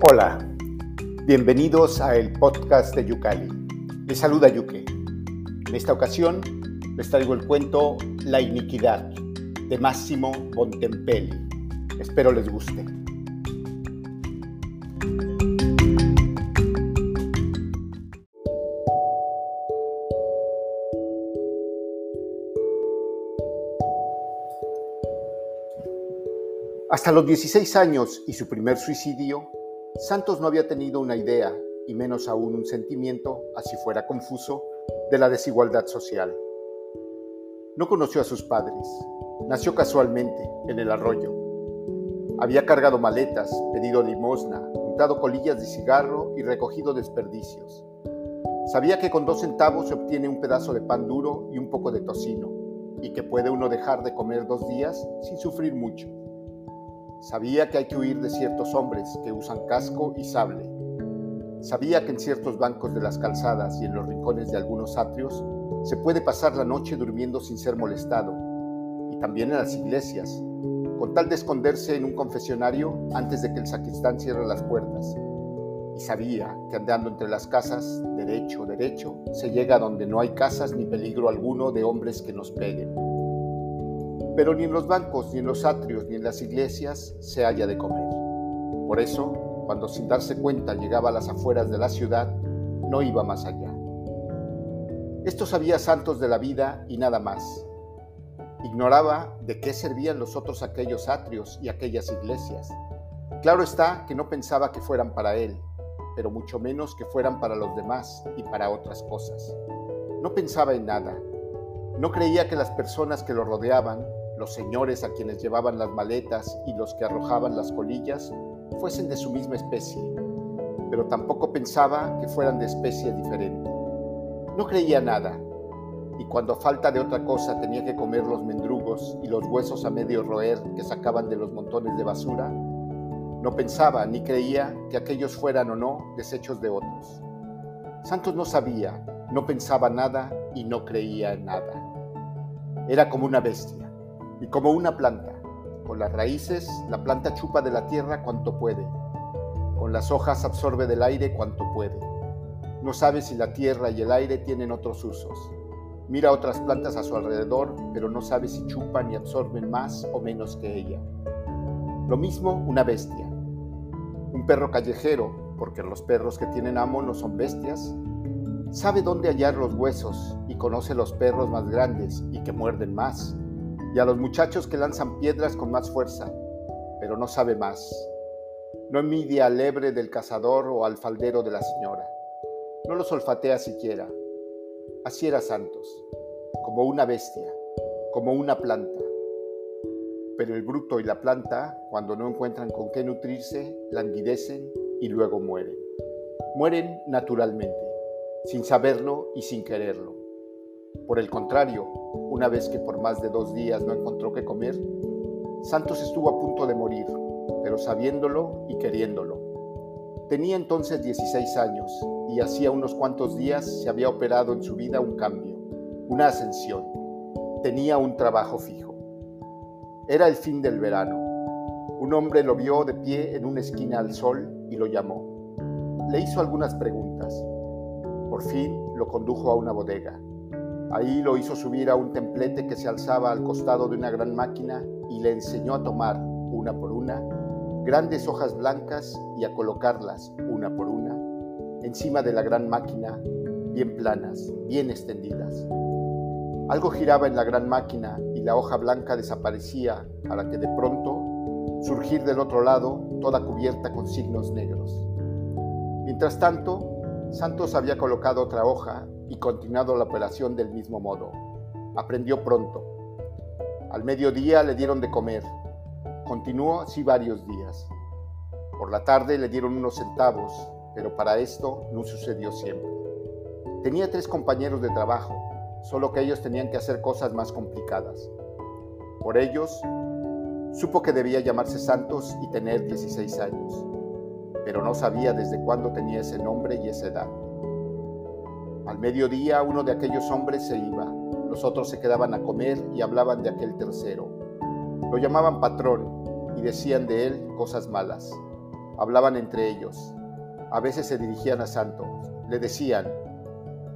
Hola, bienvenidos a el podcast de Yucali. Les saluda Yuke. En esta ocasión les traigo el cuento La iniquidad de Máximo Bontempelli. Espero les guste. Hasta los 16 años y su primer suicidio, Santos no había tenido una idea, y menos aún un sentimiento, así fuera confuso, de la desigualdad social. No conoció a sus padres. Nació casualmente, en el arroyo. Había cargado maletas, pedido limosna, untado colillas de cigarro y recogido desperdicios. Sabía que con dos centavos se obtiene un pedazo de pan duro y un poco de tocino, y que puede uno dejar de comer dos días sin sufrir mucho. Sabía que hay que huir de ciertos hombres que usan casco y sable. Sabía que en ciertos bancos de las calzadas y en los rincones de algunos atrios se puede pasar la noche durmiendo sin ser molestado, y también en las iglesias, con tal de esconderse en un confesionario antes de que el sacristán cierre las puertas. Y sabía que andando entre las casas, derecho, derecho, se llega a donde no hay casas ni peligro alguno de hombres que nos peguen pero ni en los bancos, ni en los atrios, ni en las iglesias se halla de comer. Por eso, cuando sin darse cuenta llegaba a las afueras de la ciudad, no iba más allá. Esto sabía Santos de la vida y nada más. Ignoraba de qué servían los otros aquellos atrios y aquellas iglesias. Claro está que no pensaba que fueran para él, pero mucho menos que fueran para los demás y para otras cosas. No pensaba en nada. No creía que las personas que lo rodeaban los señores a quienes llevaban las maletas y los que arrojaban las colillas fuesen de su misma especie, pero tampoco pensaba que fueran de especie diferente. No creía nada, y cuando a falta de otra cosa tenía que comer los mendrugos y los huesos a medio roer que sacaban de los montones de basura, no pensaba ni creía que aquellos fueran o no desechos de otros. Santos no sabía, no pensaba nada y no creía en nada. Era como una bestia y como una planta. Con las raíces, la planta chupa de la tierra cuanto puede. Con las hojas absorbe del aire cuanto puede. No sabe si la tierra y el aire tienen otros usos. Mira otras plantas a su alrededor, pero no sabe si chupan y absorben más o menos que ella. Lo mismo una bestia. Un perro callejero, porque los perros que tienen amo no son bestias, sabe dónde hallar los huesos y conoce los perros más grandes y que muerden más y a los muchachos que lanzan piedras con más fuerza, pero no sabe más. No envidia al lebre del cazador o al faldero de la señora. No los olfatea siquiera. Así era Santos, como una bestia, como una planta. Pero el bruto y la planta, cuando no encuentran con qué nutrirse, languidecen y luego mueren. Mueren naturalmente, sin saberlo y sin quererlo. Por el contrario, una vez que por más de dos días no encontró qué comer, Santos estuvo a punto de morir, pero sabiéndolo y queriéndolo. Tenía entonces 16 años y hacía unos cuantos días se había operado en su vida un cambio, una ascensión. Tenía un trabajo fijo. Era el fin del verano. Un hombre lo vio de pie en una esquina al sol y lo llamó. Le hizo algunas preguntas. Por fin lo condujo a una bodega. Ahí lo hizo subir a un templete que se alzaba al costado de una gran máquina y le enseñó a tomar, una por una, grandes hojas blancas y a colocarlas, una por una, encima de la gran máquina, bien planas, bien extendidas. Algo giraba en la gran máquina y la hoja blanca desaparecía para que de pronto surgir del otro lado toda cubierta con signos negros. Mientras tanto, Santos había colocado otra hoja y continuado la operación del mismo modo. Aprendió pronto. Al mediodía le dieron de comer. Continuó así varios días. Por la tarde le dieron unos centavos, pero para esto no sucedió siempre. Tenía tres compañeros de trabajo, solo que ellos tenían que hacer cosas más complicadas. Por ellos, supo que debía llamarse Santos y tener 16 años pero no sabía desde cuándo tenía ese nombre y esa edad. Al mediodía uno de aquellos hombres se iba, los otros se quedaban a comer y hablaban de aquel tercero. Lo llamaban patrón y decían de él cosas malas. Hablaban entre ellos. A veces se dirigían a Santos. Le decían,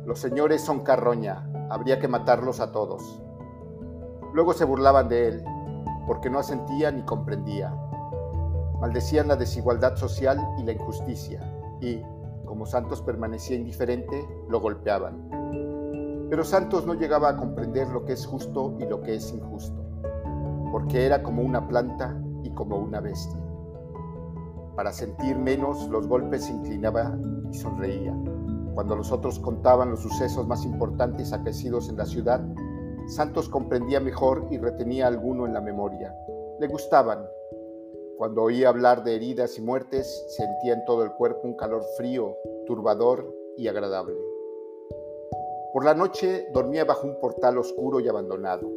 los señores son carroña, habría que matarlos a todos. Luego se burlaban de él, porque no asentía ni comprendía. Maldecían la desigualdad social y la injusticia, y, como Santos permanecía indiferente, lo golpeaban. Pero Santos no llegaba a comprender lo que es justo y lo que es injusto, porque era como una planta y como una bestia. Para sentir menos los golpes se inclinaba y sonreía. Cuando los otros contaban los sucesos más importantes acaecidos en la ciudad, Santos comprendía mejor y retenía alguno en la memoria. Le gustaban. Cuando oía hablar de heridas y muertes, sentía en todo el cuerpo un calor frío, turbador y agradable. Por la noche dormía bajo un portal oscuro y abandonado,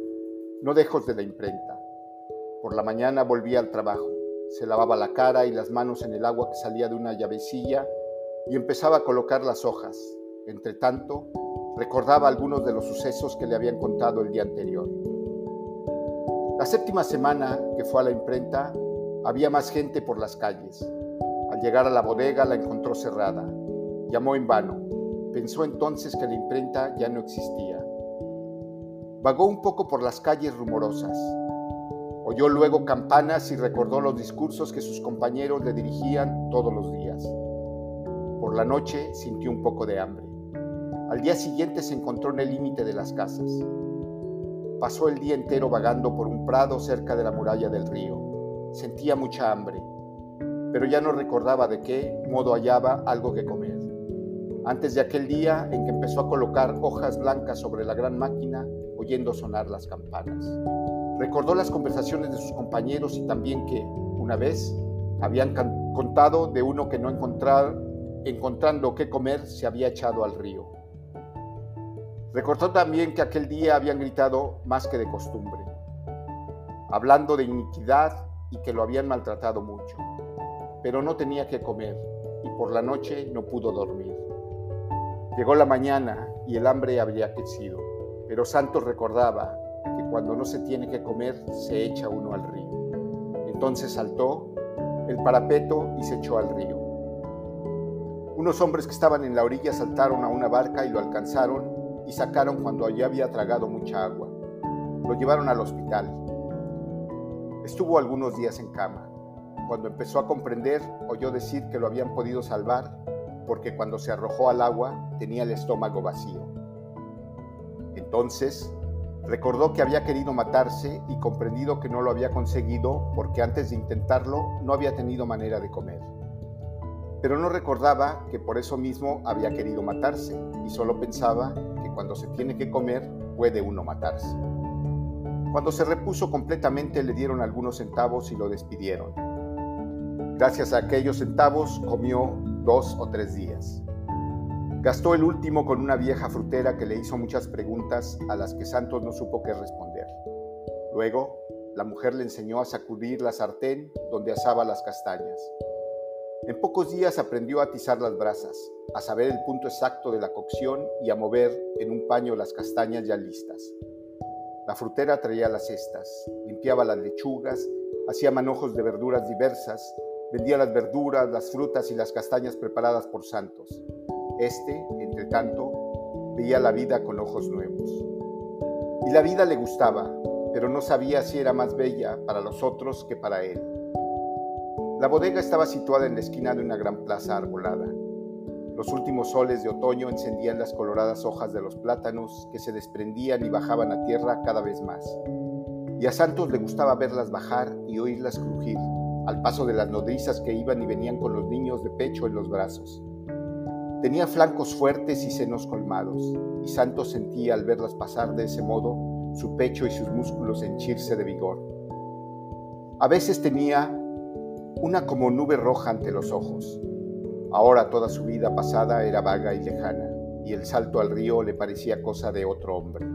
no lejos de la imprenta. Por la mañana volvía al trabajo, se lavaba la cara y las manos en el agua que salía de una llavecilla y empezaba a colocar las hojas. Entre tanto, recordaba algunos de los sucesos que le habían contado el día anterior. La séptima semana que fue a la imprenta, había más gente por las calles. Al llegar a la bodega la encontró cerrada. Llamó en vano. Pensó entonces que la imprenta ya no existía. Vagó un poco por las calles rumorosas. Oyó luego campanas y recordó los discursos que sus compañeros le dirigían todos los días. Por la noche sintió un poco de hambre. Al día siguiente se encontró en el límite de las casas. Pasó el día entero vagando por un prado cerca de la muralla del río. Sentía mucha hambre, pero ya no recordaba de qué modo hallaba algo que comer. Antes de aquel día en que empezó a colocar hojas blancas sobre la gran máquina, oyendo sonar las campanas. Recordó las conversaciones de sus compañeros y también que, una vez, habían contado de uno que no encontraba encontrando qué comer, se había echado al río. Recordó también que aquel día habían gritado más que de costumbre, hablando de iniquidad que lo habían maltratado mucho, pero no tenía que comer y por la noche no pudo dormir. Llegó la mañana y el hambre había crecido, pero Santos recordaba que cuando no se tiene que comer se echa uno al río. Entonces saltó el parapeto y se echó al río. Unos hombres que estaban en la orilla saltaron a una barca y lo alcanzaron y sacaron cuando allí había tragado mucha agua. Lo llevaron al hospital. Estuvo algunos días en cama. Cuando empezó a comprender, oyó decir que lo habían podido salvar porque cuando se arrojó al agua tenía el estómago vacío. Entonces, recordó que había querido matarse y comprendido que no lo había conseguido porque antes de intentarlo no había tenido manera de comer pero no recordaba que por eso mismo había querido matarse y solo pensaba que cuando se tiene que comer puede uno matarse. Cuando se repuso completamente le dieron algunos centavos y lo despidieron. Gracias a aquellos centavos comió dos o tres días. Gastó el último con una vieja frutera que le hizo muchas preguntas a las que Santos no supo qué responder. Luego, la mujer le enseñó a sacudir la sartén donde asaba las castañas. En pocos días aprendió a atizar las brasas, a saber el punto exacto de la cocción y a mover en un paño las castañas ya listas. La frutera traía las cestas, limpiaba las lechugas, hacía manojos de verduras diversas, vendía las verduras, las frutas y las castañas preparadas por Santos. Este, entre tanto, veía la vida con ojos nuevos. Y la vida le gustaba, pero no sabía si era más bella para los otros que para él. La bodega estaba situada en la esquina de una gran plaza arbolada. Los últimos soles de otoño encendían las coloradas hojas de los plátanos que se desprendían y bajaban a tierra cada vez más. Y a Santos le gustaba verlas bajar y oírlas crujir, al paso de las nodrizas que iban y venían con los niños de pecho en los brazos. Tenía flancos fuertes y senos colmados, y Santos sentía al verlas pasar de ese modo su pecho y sus músculos henchirse de vigor. A veces tenía una como nube roja ante los ojos. Ahora toda su vida pasada era vaga y lejana, y el salto al río le parecía cosa de otro hombre.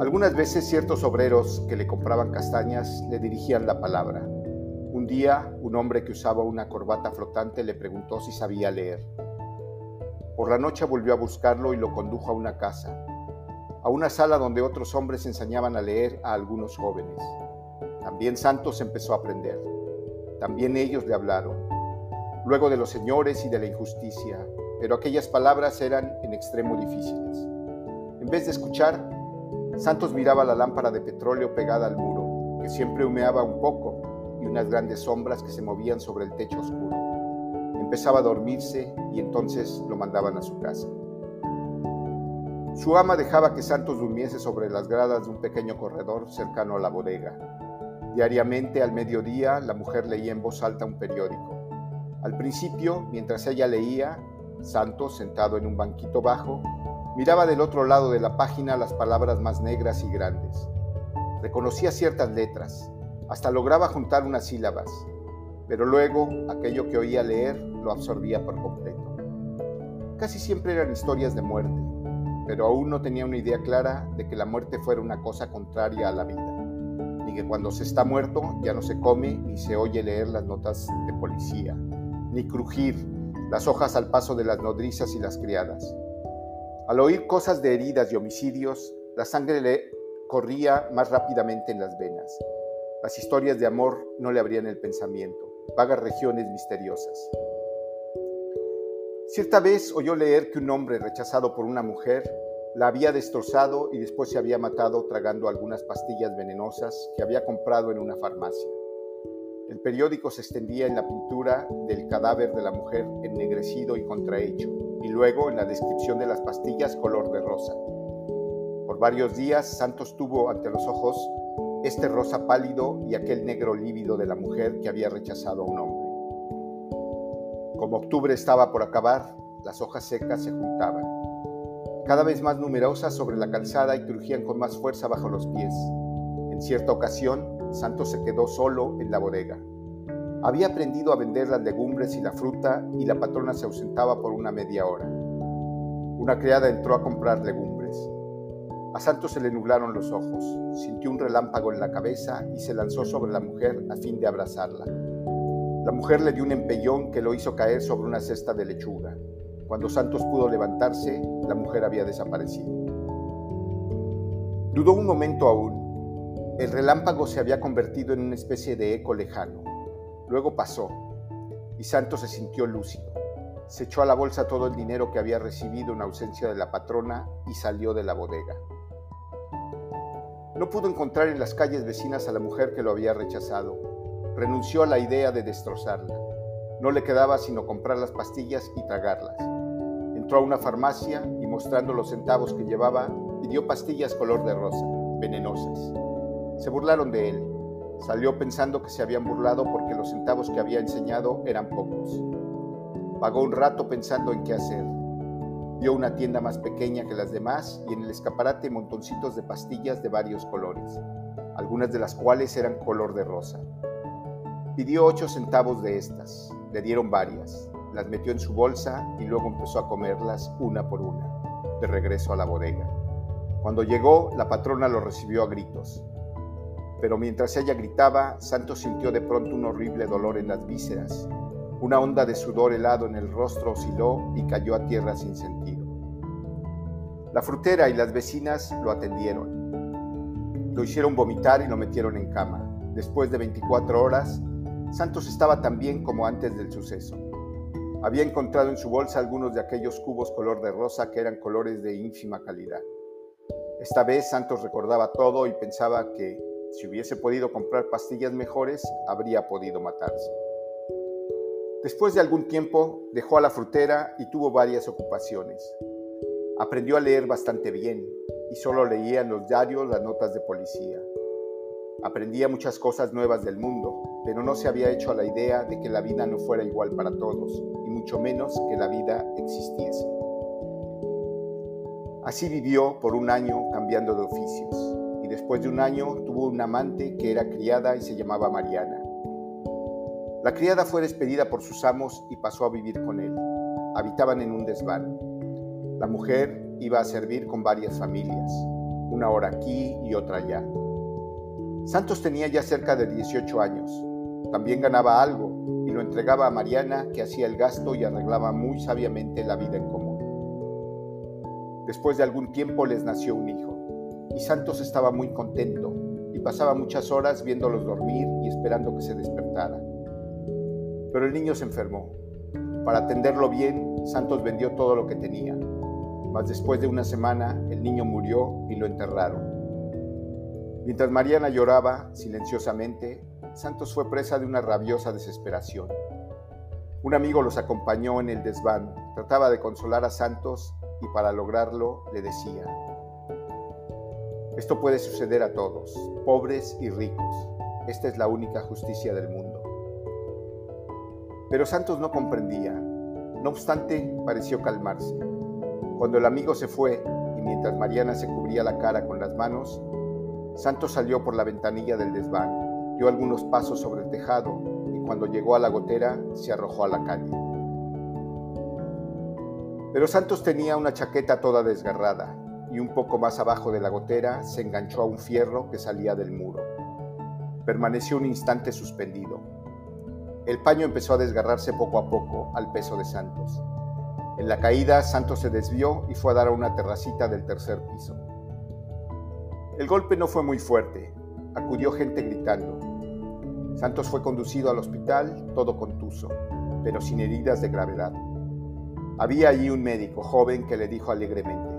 Algunas veces ciertos obreros que le compraban castañas le dirigían la palabra. Un día, un hombre que usaba una corbata flotante le preguntó si sabía leer. Por la noche volvió a buscarlo y lo condujo a una casa, a una sala donde otros hombres enseñaban a leer a algunos jóvenes. También Santos empezó a aprender. También ellos le hablaron, luego de los señores y de la injusticia, pero aquellas palabras eran en extremo difíciles. En vez de escuchar, Santos miraba la lámpara de petróleo pegada al muro, que siempre humeaba un poco, y unas grandes sombras que se movían sobre el techo oscuro. Empezaba a dormirse y entonces lo mandaban a su casa. Su ama dejaba que Santos durmiese sobre las gradas de un pequeño corredor cercano a la bodega. Diariamente al mediodía la mujer leía en voz alta un periódico. Al principio, mientras ella leía, Santos, sentado en un banquito bajo, miraba del otro lado de la página las palabras más negras y grandes. Reconocía ciertas letras, hasta lograba juntar unas sílabas, pero luego aquello que oía leer lo absorbía por completo. Casi siempre eran historias de muerte, pero aún no tenía una idea clara de que la muerte fuera una cosa contraria a la vida, ni que cuando se está muerto ya no se come ni se oye leer las notas de policía, ni crujir las hojas al paso de las nodrizas y las criadas. Al oír cosas de heridas y homicidios, la sangre le corría más rápidamente en las venas. Las historias de amor no le abrían el pensamiento, vagas regiones misteriosas. Cierta vez oyó leer que un hombre rechazado por una mujer la había destrozado y después se había matado tragando algunas pastillas venenosas que había comprado en una farmacia. El periódico se extendía en la pintura del cadáver de la mujer ennegrecido y contrahecho, y luego en la descripción de las pastillas color de rosa. Por varios días Santos tuvo ante los ojos este rosa pálido y aquel negro lívido de la mujer que había rechazado a un hombre. Como octubre estaba por acabar, las hojas secas se juntaban, cada vez más numerosas sobre la calzada y crujían con más fuerza bajo los pies. En cierta ocasión, Santos se quedó solo en la bodega. Había aprendido a vender las legumbres y la fruta y la patrona se ausentaba por una media hora. Una criada entró a comprar legumbres. A Santos se le nublaron los ojos, sintió un relámpago en la cabeza y se lanzó sobre la mujer a fin de abrazarla. La mujer le dio un empellón que lo hizo caer sobre una cesta de lechuga. Cuando Santos pudo levantarse, la mujer había desaparecido. Dudó un momento aún, el relámpago se había convertido en una especie de eco lejano. Luego pasó, y Santos se sintió lúcido. Se echó a la bolsa todo el dinero que había recibido en ausencia de la patrona y salió de la bodega. No pudo encontrar en las calles vecinas a la mujer que lo había rechazado. Renunció a la idea de destrozarla. No le quedaba sino comprar las pastillas y tragarlas. Entró a una farmacia y mostrando los centavos que llevaba, pidió pastillas color de rosa, venenosas. Se burlaron de él. Salió pensando que se habían burlado porque los centavos que había enseñado eran pocos. Pagó un rato pensando en qué hacer. Vio una tienda más pequeña que las demás y en el escaparate montoncitos de pastillas de varios colores, algunas de las cuales eran color de rosa. Pidió ocho centavos de estas, le dieron varias, las metió en su bolsa y luego empezó a comerlas una por una, de regreso a la bodega. Cuando llegó, la patrona lo recibió a gritos pero mientras ella gritaba, Santos sintió de pronto un horrible dolor en las vísceras. Una onda de sudor helado en el rostro osciló y cayó a tierra sin sentido. La frutera y las vecinas lo atendieron. Lo hicieron vomitar y lo metieron en cama. Después de 24 horas, Santos estaba tan bien como antes del suceso. Había encontrado en su bolsa algunos de aquellos cubos color de rosa que eran colores de ínfima calidad. Esta vez Santos recordaba todo y pensaba que, si hubiese podido comprar pastillas mejores, habría podido matarse. Después de algún tiempo, dejó a la frutera y tuvo varias ocupaciones. Aprendió a leer bastante bien y solo leía en los diarios las notas de policía. Aprendía muchas cosas nuevas del mundo, pero no se había hecho a la idea de que la vida no fuera igual para todos, y mucho menos que la vida existiese. Así vivió por un año cambiando de oficios después de un año tuvo un amante que era criada y se llamaba Mariana. La criada fue despedida por sus amos y pasó a vivir con él. Habitaban en un desván. La mujer iba a servir con varias familias, una hora aquí y otra allá. Santos tenía ya cerca de 18 años. También ganaba algo y lo entregaba a Mariana que hacía el gasto y arreglaba muy sabiamente la vida en común. Después de algún tiempo les nació un hijo y Santos estaba muy contento y pasaba muchas horas viéndolos dormir y esperando que se despertara. Pero el niño se enfermó. Para atenderlo bien, Santos vendió todo lo que tenía. Mas después de una semana, el niño murió y lo enterraron. Mientras Mariana lloraba silenciosamente, Santos fue presa de una rabiosa desesperación. Un amigo los acompañó en el desván, trataba de consolar a Santos y para lograrlo le decía, esto puede suceder a todos, pobres y ricos, esta es la única justicia del mundo. Pero Santos no comprendía, no obstante pareció calmarse. Cuando el amigo se fue y mientras Mariana se cubría la cara con las manos, Santos salió por la ventanilla del desván, dio algunos pasos sobre el tejado cuando llegó a la gotera se arrojó a la calle. Pero Santos tenía una chaqueta toda desgarrada y un poco más abajo de la gotera se enganchó a un fierro que salía del muro. Permaneció un instante suspendido. El paño empezó a desgarrarse poco a poco al peso de Santos. En la caída, Santos se desvió y fue a dar a una terracita del tercer piso. El golpe no fue muy fuerte. Acudió gente gritando. Santos fue conducido al hospital todo contuso, pero sin heridas de gravedad. Había allí un médico joven que le dijo alegremente,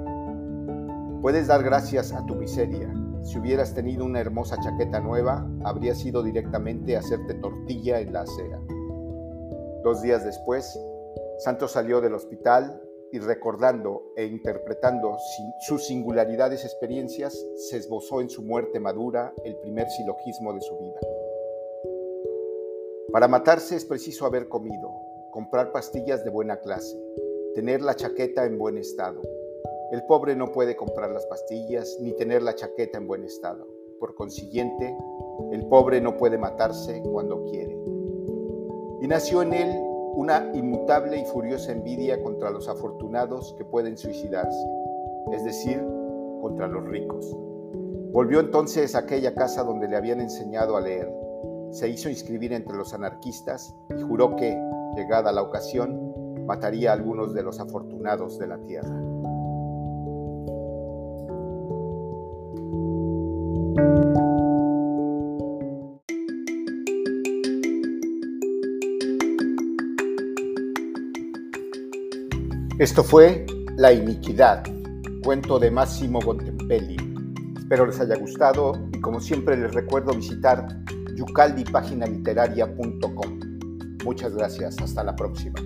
Puedes dar gracias a tu miseria. Si hubieras tenido una hermosa chaqueta nueva, habrías ido directamente a hacerte tortilla en la acera. Dos días después, Santos salió del hospital y recordando e interpretando sus singularidades experiencias, se esbozó en su muerte madura el primer silogismo de su vida. Para matarse es preciso haber comido, comprar pastillas de buena clase, tener la chaqueta en buen estado. El pobre no puede comprar las pastillas ni tener la chaqueta en buen estado. Por consiguiente, el pobre no puede matarse cuando quiere. Y nació en él una inmutable y furiosa envidia contra los afortunados que pueden suicidarse, es decir, contra los ricos. Volvió entonces a aquella casa donde le habían enseñado a leer se hizo inscribir entre los anarquistas y juró que, llegada la ocasión, mataría a algunos de los afortunados de la tierra. Esto fue La iniquidad, cuento de Máximo Bontempelli. Espero les haya gustado y como siempre les recuerdo visitar yucaldipaginaliteraria.com. Muchas gracias, hasta la próxima.